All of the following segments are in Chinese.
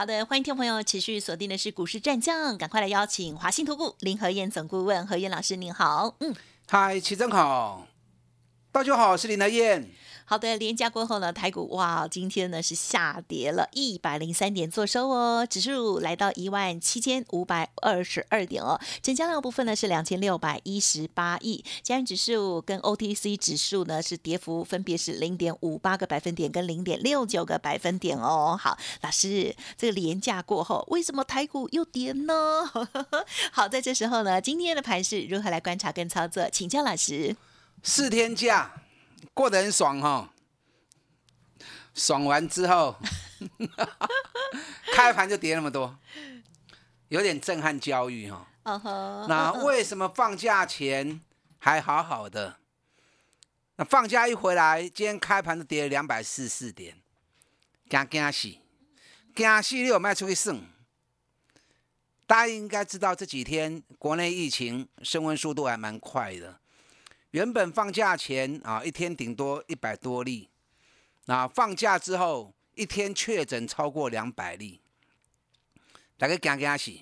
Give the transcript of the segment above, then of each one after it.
好的，欢迎听众朋友持续锁定的是股市战将，赶快来邀请华信投顾林和燕总顾问何燕老师，您好，嗯，嗨，齐正好，大家好，我是林和燕。好的，连假过后呢，台股哇，今天呢是下跌了一百零三点，做收哦，指数来到一万七千五百二十二点哦，成交量部分呢是两千六百一十八亿，加元指数跟 OTC 指数呢是跌幅分别是零点五八个百分点跟零点六九个百分点哦。好，老师，这个连假过后，为什么台股又跌呢？好，在这时候呢，今天的盘是如何来观察跟操作？请教老师。四天假。过得很爽哈，爽完之后，开盘就跌那么多，有点震撼教育哈。那为什么放假前还好好的？那放假一回来，今天开盘就跌了两百四十四点，惊惊死，惊死！你有卖出去算？大家应该知道这几天国内疫情升温速度还蛮快的。原本放假前啊，一天顶多一百多例，那放假之后一天确诊超过两百例，大家讲讲是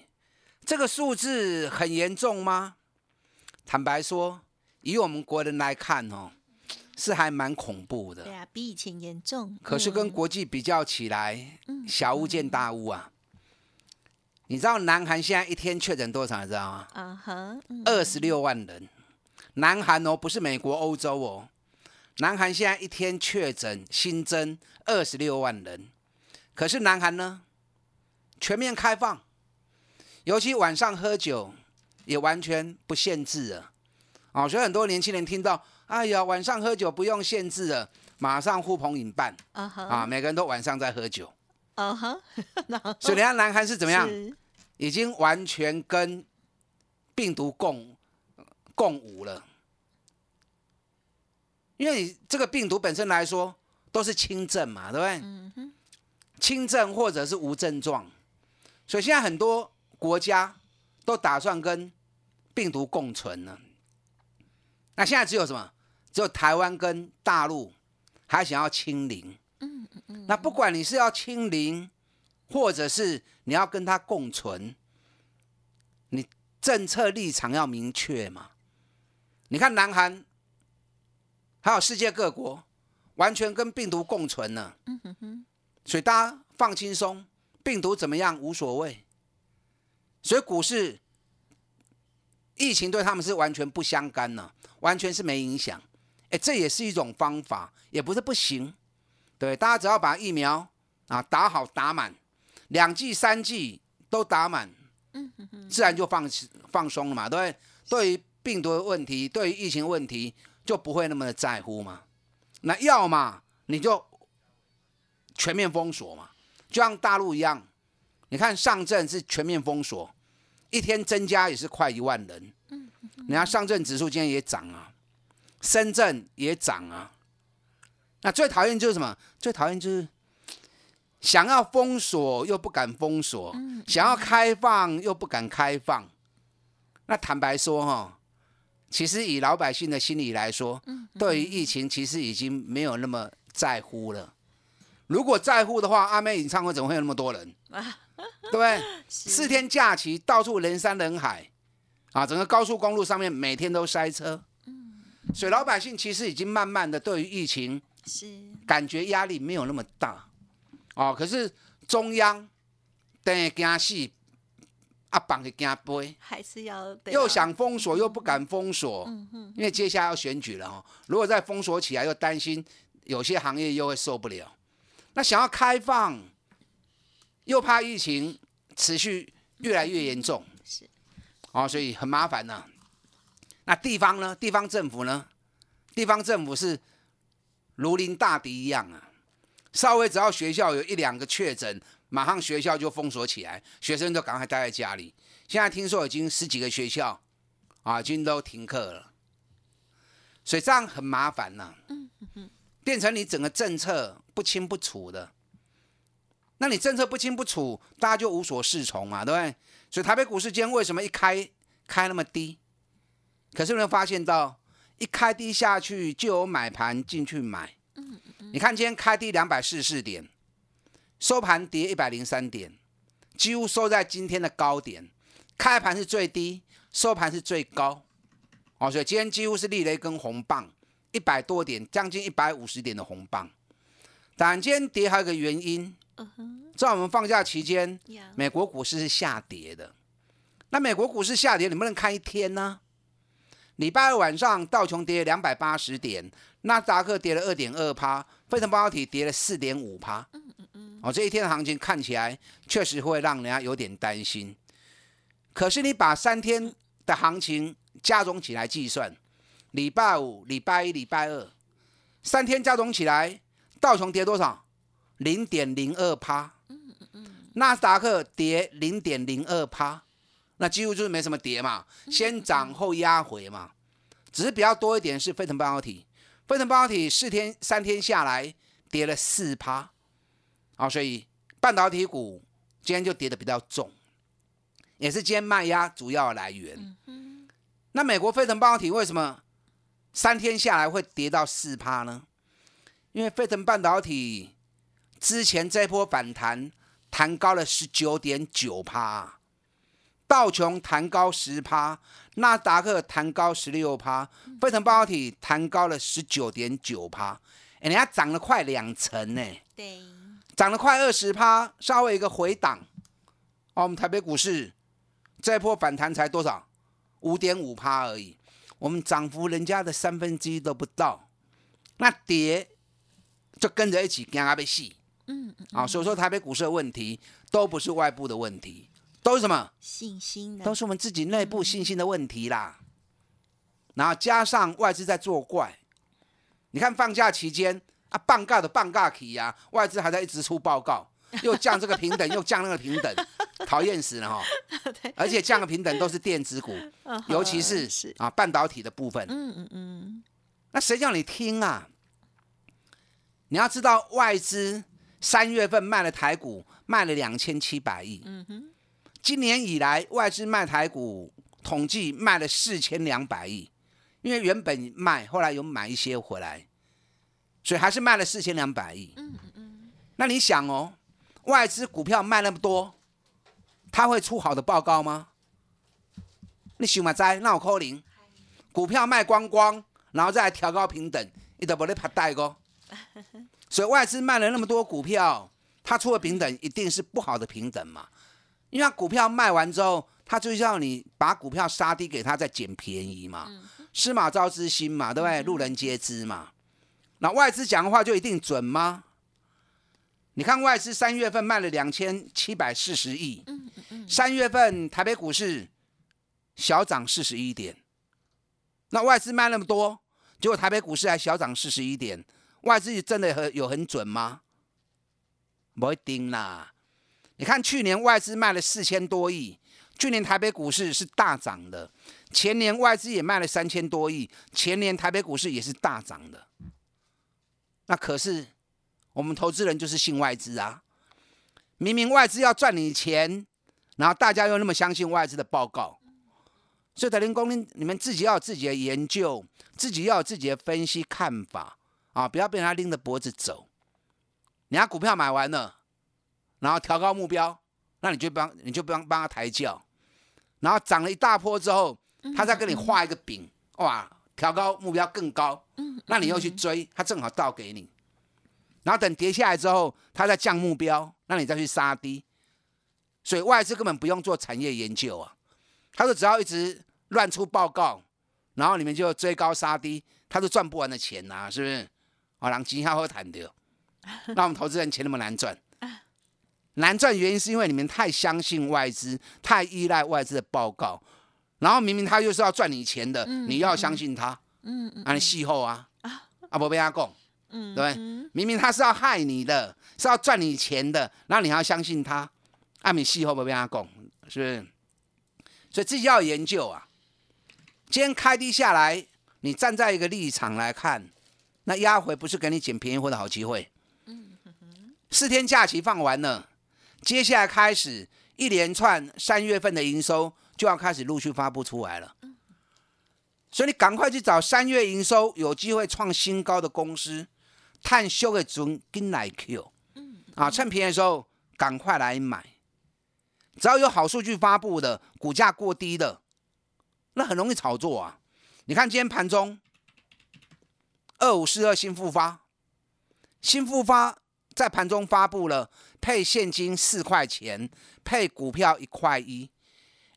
这个数字很严重吗？坦白说，以我们国人来看哦，是还蛮恐怖的。对啊，比以前严重。可是跟国际比较起来，小巫见大巫啊。你知道南韩现在一天确诊多少？你知道吗？啊哈，二十六万人。南韩哦，不是美国、欧洲哦。南韩现在一天确诊新增二十六万人，可是南韩呢，全面开放，尤其晚上喝酒也完全不限制了。哦，所以很多年轻人听到，哎呀，晚上喝酒不用限制了，马上呼朋引伴啊，每个人都晚上在喝酒。所以你看南韩是怎么样？已经完全跟病毒共共舞了。因为你这个病毒本身来说都是轻症嘛，对不对？轻症或者是无症状，所以现在很多国家都打算跟病毒共存呢。那现在只有什么？只有台湾跟大陆还想要清零。那不管你是要清零，或者是你要跟它共存，你政策立场要明确嘛？你看南韩。还有世界各国完全跟病毒共存呢，嗯哼哼，所以大家放轻松，病毒怎么样无所谓。所以股市疫情对他们是完全不相干呢，完全是没影响。哎，这也是一种方法，也不是不行。对，大家只要把疫苗啊打好打满，两剂三剂都打满，自然就放放松了嘛，对不对？对于病毒的问题，对于疫情问题。就不会那么的在乎嘛？那要么你就全面封锁嘛，就像大陆一样。你看上证是全面封锁，一天增加也是快一万人。嗯，你看上证指数今天也涨啊，深圳也涨啊。那最讨厌就是什么？最讨厌就是想要封锁又不敢封锁，想要开放又不敢开放。那坦白说哈。其实以老百姓的心理来说，对于疫情其实已经没有那么在乎了。如果在乎的话，阿妹演唱会怎么会有那么多人？对不对？四天假期到处人山人海，啊，整个高速公路上面每天都塞车。所以老百姓其实已经慢慢的对于疫情是感觉压力没有那么大。哦，可是中央等惊死。阿绑给惊背，还是要又想封锁又不敢封锁，因为接下来要选举了哦。如果再封锁起来，又担心有些行业又会受不了。那想要开放，又怕疫情持续越来越严重，是哦，所以很麻烦呐。那地方呢？地方政府呢？地方政府是如临大敌一样啊，稍微只要学校有一两个确诊。马上学校就封锁起来，学生都赶快待在家里。现在听说已经十几个学校啊，已经都停课了。所以这样很麻烦呐、变成你整个政策不清不楚的。那你政策不清不楚，大家就无所适从嘛，对不对？所以台北股市今天为什么一开开那么低？可是有没有发现到，一开低下去就有买盘进去买？你看今天开低两百四十四点，收盘跌一百零三点，几乎收在今天的高点。开盘是最低，收盘是最高。哦，所以今天几乎是立了一根红棒，一百多点，将近一百五十点的红棒。但，今天跌还有一个原因，在我们放假期间，美国股市是下跌的。那美国股市下跌，你不能看一天呢、礼拜二晚上，道琼跌两百八十点，纳斯达克跌了二点二趴，费城半导体跌了四点五趴。哦，这一天的行情看起来确实会让人家有点担心。可是你把三天的行情加总起来计算，礼拜五、礼拜一、礼拜二三天加总起来，道琼跌多少？零点零二趴。纳斯达克跌零点零二趴，那几乎就是没什么跌嘛，先涨后压回嘛，只是比较多一点是飞腾半导体，飞腾半导体四天三天下来跌了四趴，啊，所以半导体股今天就跌的比较重，也是今天卖压主要的来源。那美国飞腾半导体为什么三天下来会跌到四趴呢？因为飞腾半导体之前这波反弹弹高了十九点九趴，道琼弹高十趴，纳斯达克弹高十六趴，飞腾半导体弹高了十九点九趴，哎，人家涨了快两成呢，对，涨了快二十趴，稍微一个回档。哦，我们台北股市这一波反弹才多少？五点五趴而已，我们涨幅人家的三分之一都不到，那跌就跟着一起跟它被戏。嗯，啊，所以说台北股市的问题都不是外部的问题，都是什么？信心的都是我们自己内部信心的问题啦。然后加上外资在作怪，你看放假期间啊，半尬的半尬期呀，外资还在一直出报告，又降这个平等，又降那个平等，讨厌死了哈。而且降的平等都是电子股，尤其是是，啊半导体的部分。嗯嗯嗯，那谁叫你听啊？你要知道，外资三月份卖了台股，卖了两千七百亿。嗯哼，今年以来，外资卖台股统计卖了四千两百亿，因为原本卖，后来有买一些回来，所以还是卖了四千两百亿。嗯嗯。那你想哦，外资股票卖那么多，他会出好的报告吗？你想嘛知，那有可能？股票卖光光，然后再来调高平等，你都不得拍带个。所以外资卖了那么多股票，它出的平等一定是不好的平等嘛？因为它股票卖完之后，他就是要你把股票杀低给他，再捡便宜嘛，司马昭之心嘛，对不对？路人皆知嘛。那外资讲的话就一定准吗？你看外资三月份卖了两千七百四十亿，三月份台北股市小涨四十一点，那外资卖那么多，结果台北股市还小涨四十一点，外资真的很有很准吗？不一定啦。你看去年外资卖了四千多亿，去年台北股市是大涨的，前年外资也卖了三千多亿，前年台北股市也是大涨的。那可是我们投资人就是信外资啊，明明外资要赚你钱，然后大家又那么相信外资的报告，所以德林公你们自己要有自己的研究，自己要有自己的分析看法啊，不要被他拎着脖子走。人家股票买完了。然后调高目标，那你就帮你就帮帮他抬轿，然后涨了一大波之后，他再跟你画一个饼，哇，调高目标更高，那你又去追，它正好倒给你，然后等跌下来之后，它再降目标，那你再去杀低，所以外资根本不用做产业研究啊，他说只要一直乱出报告，然后你们就追高杀低，他就赚不完的钱呐、是不是？啊，让金号会谈的，那我们投资人钱那么难赚。难赚原因是因为你们太相信外资，太依赖外资的报告，然后明明他又是要赚你钱的，你要相信他，嗯嗯啊，你戏后啊，啊不被他供，嗯，对不对？明明他是要害你的，是要赚你钱的，那你还要相信他，啊，你戏后不被他供，是不是？所以自己要研究啊。今天开低下来，你站在一个立场来看，那压回不是给你捡便宜货的好机会。四天假期放完了，接下来开始一连串三月份的营收就要开始陆续发布出来了。所以你赶快去找三月营收有机会创新高的公司，探修的准跟来 Q，啊，趁便宜的时候赶快来买。只要有好数据发布的，股价过低的，那很容易炒作啊。你看今天盘中二五四二新复发，新复发在盘中发布了配现金四块钱，配股票一块一。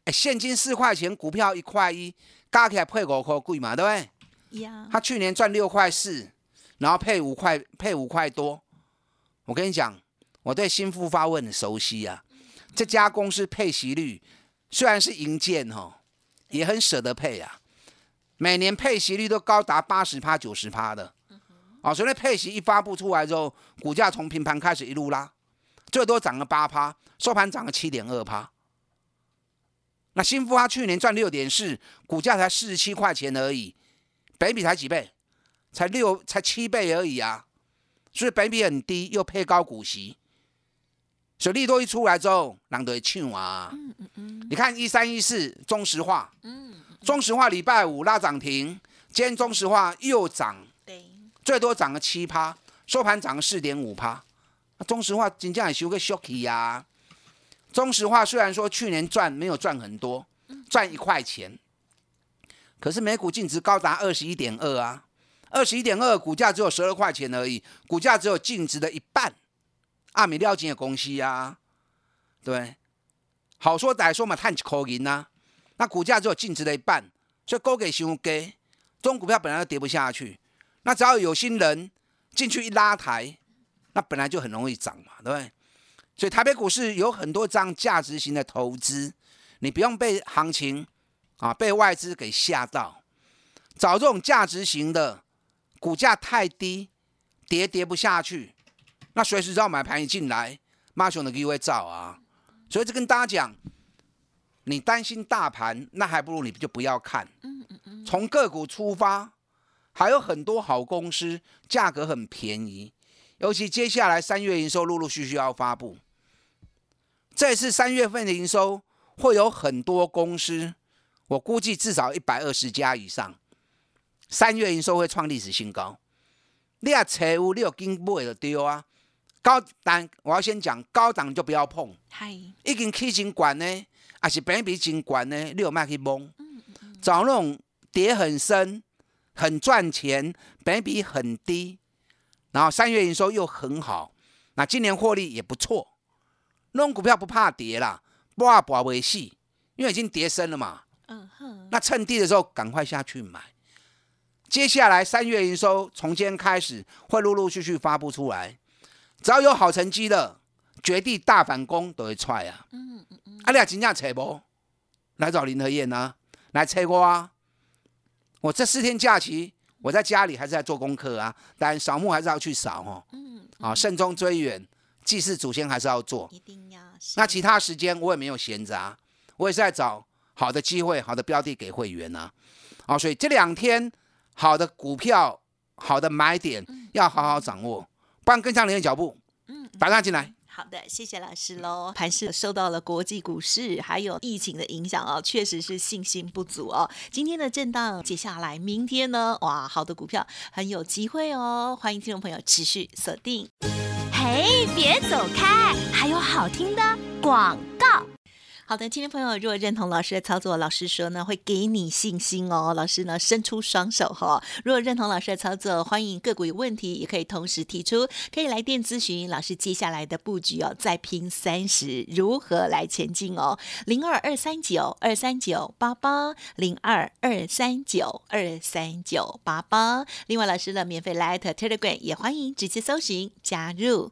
哎，现金四块钱，股票一块一。加起来配五块贵嘛，对不对？他去年赚六块四，然后配五块，配五块多。我跟你讲，我对新复发我很熟悉啊。这家公司配息率虽然是银建哈，也很舍得配啊。每年配息率都高达八十趴、九十趴的。哦，所以配息一发布出来之后，股价从平盘开始一路拉，最多涨了八趴，收盘涨了七点二趴。那新富他去年赚六点四，股价才四十七块钱而已，北比才几倍？才六才七倍而已啊！所以北比很低，又配高股息，所以利多一出来之后，人都会抢啊！嗯嗯嗯。你看一三一四中石化，嗯，中石化礼拜五拉涨停，今天中石化又涨，对，最多涨了七趴，收盘涨了四点五趴。中石化真正也收个 shocky 呀！中石化虽然说去年赚没有赚很多，赚一块钱，可是每股净值高达二十一点二啊，二十一点二，股价只有十二块钱而已，股价只有净值的一半。阿米料金的公司啊，对，好说歹说嘛，探几口银呐，那股价只有净值的一半，所以高给熊给，中股票本来就跌不下去，那只要有心人进去一拉抬，那本来就很容易涨嘛，对不对？所以台北股市有很多这样价值型的投资，你不用被行情啊被外资给吓到，找这种价值型的，股价太低，跌跌不下去，那随时只要买盘一进来，马熊的机会造啊。所以这跟大家讲，你担心大盘，那还不如你就不要看。从个股出发，还有很多好公司，价格很便宜，尤其接下来三月营收陆陆续续要发布。这次三月份的营收会有很多公司，我估计至少一百二十家以上，三月营收会创历史新高。你啊财务你有经买就丢啊，高但我要先讲高档就不要碰。嗨，已经起真管呢，还是本比真管呢？你有卖去蒙？找那种跌很深、很赚钱、本比很低，然后三月营收又很好，那今年获利也不错。那种股票不怕跌啦，不怕不为戏，因为已经跌深了嘛。嗯哼。那趁低的时候赶快下去买。接下来三月营收从今天开始会陆陆续续发布出来，只要有好成绩的，绝地大反攻都会踹啊。嗯嗯嗯。啊，你真正找不？来找林和燕呐，来猜我啊。我这四天假期，我在家里还是在做功课啊，但扫墓还是要去扫哦。嗯。啊，慎终追远。祭祀祖先还是要做，一定要。那其他时间我也没有闲着啊，我也是在找好的机会、好的标的给会员啊。哦，所以这两天好的股票、好的买点要好好掌握，不然跟上您的脚步。嗯，打上进来。好的，谢谢老师喽。盘市受到了国际股市还有疫情的影响哦，确实是信心不足哦。今天的震荡，接下来明天呢？哇，好的股票很有机会哦。欢迎听众朋友持续锁定。嘿，别走开！还有好听的广告。好的，听众朋友，如果认同老师的操作，老师说呢会给你信心哦。老师呢伸出双手哈。如果认同老师的操作，欢迎个股有问题也可以同时提出，可以来电咨询老师接下来的布局哦。再拼三十，如何来前进哦？零二二三九二三九八八零二二三九二三九八八。另外，老师的免费 Light Telegram 也欢迎直接搜寻加入。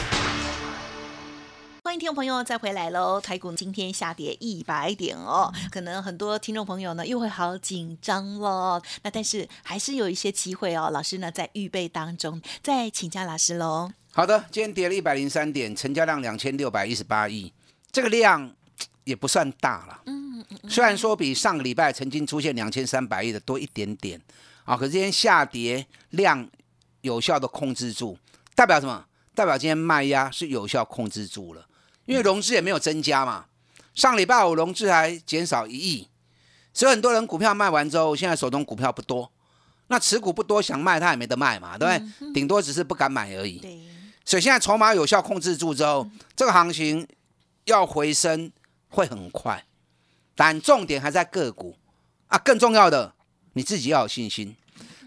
欢迎听众朋友再回来喽！台股今天下跌一百点哦，可能很多听众朋友呢又会好紧张了。那但是还是有一些机会哦，老师呢在预备当中，再请教老师喽。好的，今天跌了一百零三点，成交量两千六百一十八亿，这个量也不算大了。嗯嗯虽然说比上个礼拜曾经出现两千三百亿的多一点点啊，可是今天下跌量有效的控制住，代表什么？代表今天卖压是有效控制住了。因为融资也没有增加嘛，上礼拜五融资还减少一亿，所以很多人股票卖完之后，现在手中股票不多，那持股不多，想卖他也没得卖嘛，对不对？顶多只是不敢买而已。所以现在筹码有效控制住之后，这个行情要回升会很快，但重点还在个股啊，更重要的你自己要有信心。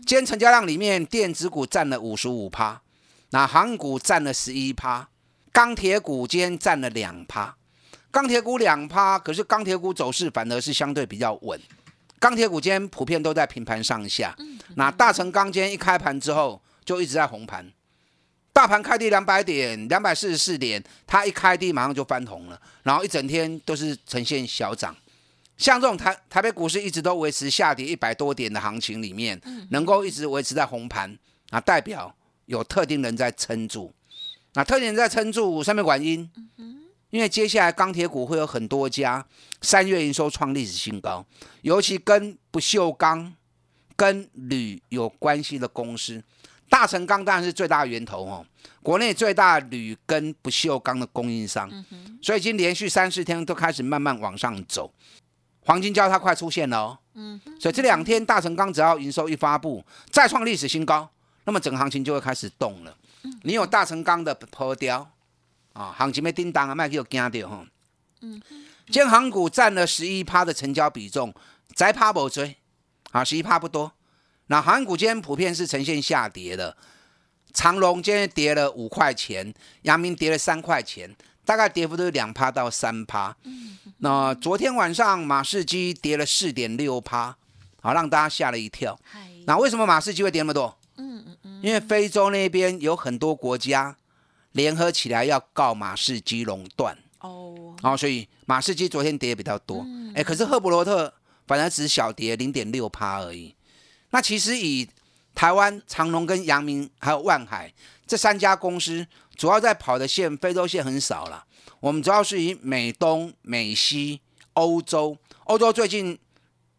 今天成交量里面，电子股占了五十五趴，那航股占了十一趴。钢铁股今天占了两趴，钢铁股两趴，可是钢铁股走势反而是相对比较稳。钢铁股今天普遍都在平盘上下。那大成钢今天一开盘之后就一直在红盘，大盘开低两百点，两百四十四点，它一开低马上就翻红了，然后一整天都是呈现小涨。像这种台台北股市一直都维持下跌一百多点的行情里面，能够一直维持在红盘，啊，代表有特定人在撑住。那特点在撑住上面管音，因为接下来钢铁股会有很多家三月营收创历史新高，尤其跟不锈钢、跟铝有关系的公司，大成钢当然是最大源头哦，国内最大铝跟不锈钢的供应商，所以已经连续三四天都开始慢慢往上走，黄金交叉快出现了哦，所以这两天大成钢只要营收一发布，再创历史新高，那么整个行情就会开始动了。你有大成钢的破雕啊，行情没叮当啊，卖给我惊掉哈。嗯，建行股占了十一趴的成交比重，再趴不追啊，十一趴不多。那航股今天普遍是呈现下跌的，长隆今天跌了五块钱，阳明跌了三块钱，大概跌幅都是两趴到三趴。嗯，那昨天晚上马士基跌了四点六趴，好让大家吓了一跳。那为什么马士基会跌那么多？因为非洲那边有很多国家联合起来要告马士基垄断哦，然后所以马士基昨天跌比较多，哎，可是赫伯罗特反而只小跌零点六趴而已。那其实以台湾长隆跟阳明还有万海这三家公司主要在跑的线，非洲线很少了。我们主要是以美东、美西、欧洲，欧洲最近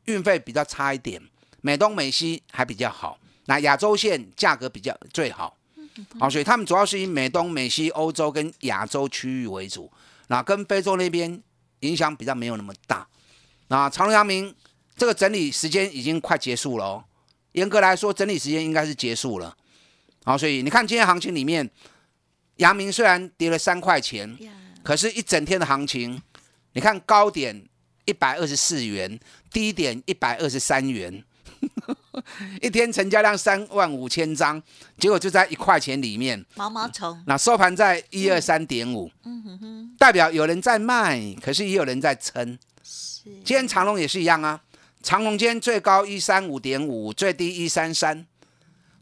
运费比较差一点，美东、美西还比较好。那亚洲线价格比较最好，好，所以他们主要是以美东、美西、欧洲跟亚洲区域为主，那跟非洲那边影响比较没有那么大。那长隆、阳明这个整理时间已经快结束了哦，严格来说，整理时间应该是结束了。好，所以你看今天行情里面，阳明虽然跌了三块钱，可是一整天的行情，你看高点一百二十四元，低点一百二十三元。一天成交量三万五千张，结果就在一块钱里面，毛毛虫。那收盘在一二三点五，嗯哼哼，代表有人在卖，可是也有人在撑。是，今天长隆也是一样啊，长隆今天最高一三五点五，最低一三三，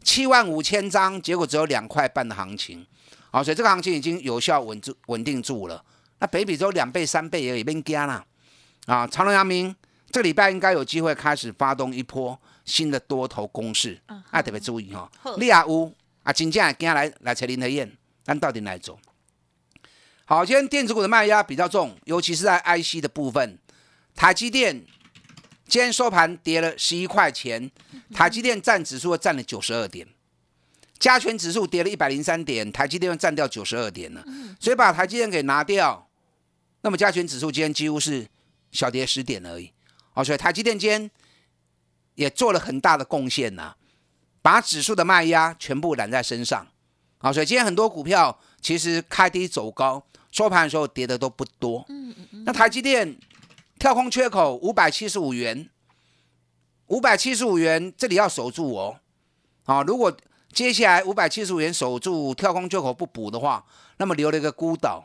七万五千张，结果只有两块半的行情。好，所以这个行情已经有效稳住、稳定住了。那北比只有两倍、三倍也已经加了。啊，长隆、阳明这个礼拜应该有机会开始发动一波。新的多头攻势，啊，特别注意哈。利亚乌啊，真正今来来找林德燕，但到底哪走？好，今天电子股的卖压比较重，尤其是在 IC 的部分。台积电今天收盘跌了十一块钱，台积电占指数占了九十二点。加权指数跌了一百零三点，台积电占掉九十二点了，所以把台积电给拿掉，那么加权指数今天几乎是小跌十点而已。哦，所以台积电今天也做了很大的贡献呐，把指数的卖压全部揽在身上。啊，所以今天很多股票其实开低走高，收盘的时候跌的都不多。嗯嗯嗯。那台积电跳空缺口五百七十五元，五百七十五元这里要守住哦。啊，如果接下来五百七十五元守住跳空缺口不补的话，那么留了一个孤岛，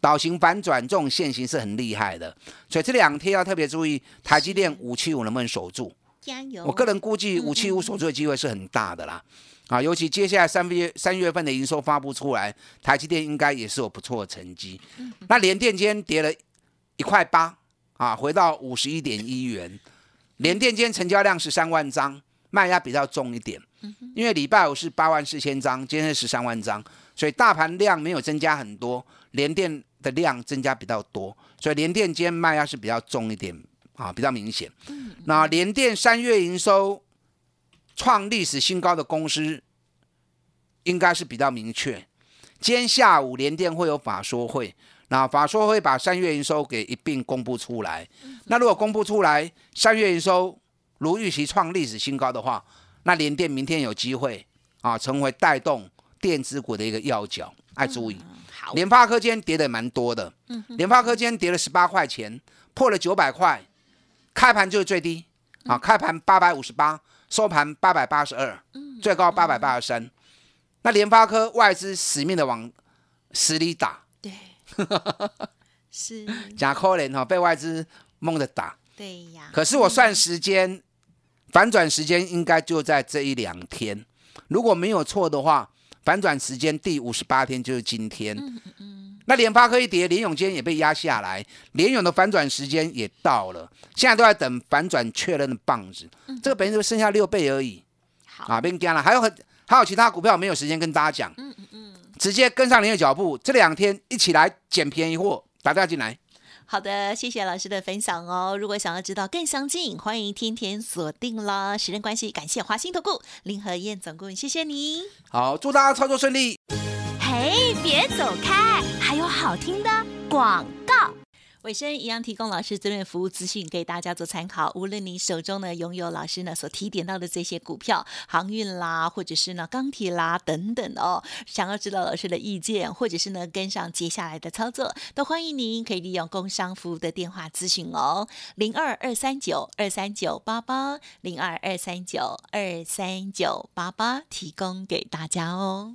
岛型反转这种现形是很厉害的。所以这两天要特别注意台积电五七五能不能守住。加油！我个人估计五七五守住的机会是很大的啦。啊，尤其接下来三月三月份的营收发布出来，台积电应该也是有不错的成绩。那联电今天跌了一块八啊，回到五十一点一元。联电今天成交量十三万张，卖压比较重一点。因为礼拜五是八万四千张，今天是十三万张，所以大盘量没有增加很多，联电的量增加比较多，所以联电今天卖压是比较重一点啊，比较明显。那联电三月营收。创历史新高的公司应该是比较明确。今天下午联电会有法说会，那法说会把三月营收给一并公布出来。那如果公布出来三月营收如预期创历史新高的话，那联电明天有机会啊，成为带动电子股的一个要角。爱注意，联发科今天跌的蛮多的。联发科今天跌了十八块钱，破了九百块，开盘就是最低啊，开盘八百五十八。收盘八百八十二，最高八百八十三。那联发科外资死命的往死里打，对，是假可怜哈，被外资蒙着打。对呀。可是我算时间，反转时间应该就在这一两天。如果没有错的话，反转时间第五十八天就是今天。嗯嗯嗯。那联发科一跌，联永今天也被压下来，联永的反转时间也到了，现在都在等反转确认的棒子，这个本身就剩下六倍而已，啊，别干了，还有很还有其他股票没有时间跟大家讲，嗯嗯嗯，直接跟上您的脚步，这两天一起来捡便宜货，打电话进来。好的，谢谢老师的分享哦。如果想要知道更详尽，欢迎天天锁定啦。时间关系，感谢华兴投顾林和燕总顾问，谢谢你。好，祝大家操作顺利。嘿，别走开，还有好听的广告。尾声一样提供老师这边服务资讯给大家做参考。无论你手中呢拥有老师呢所提点到的这些股票，航运啦，或者是呢钢铁啦等等哦，想要知道老师的意见，或者是呢跟上接下来的操作，都欢迎您可以利用工商服务的电话咨询哦，零二二三九二三九八八零二二三九二三九八八，提供给大家哦。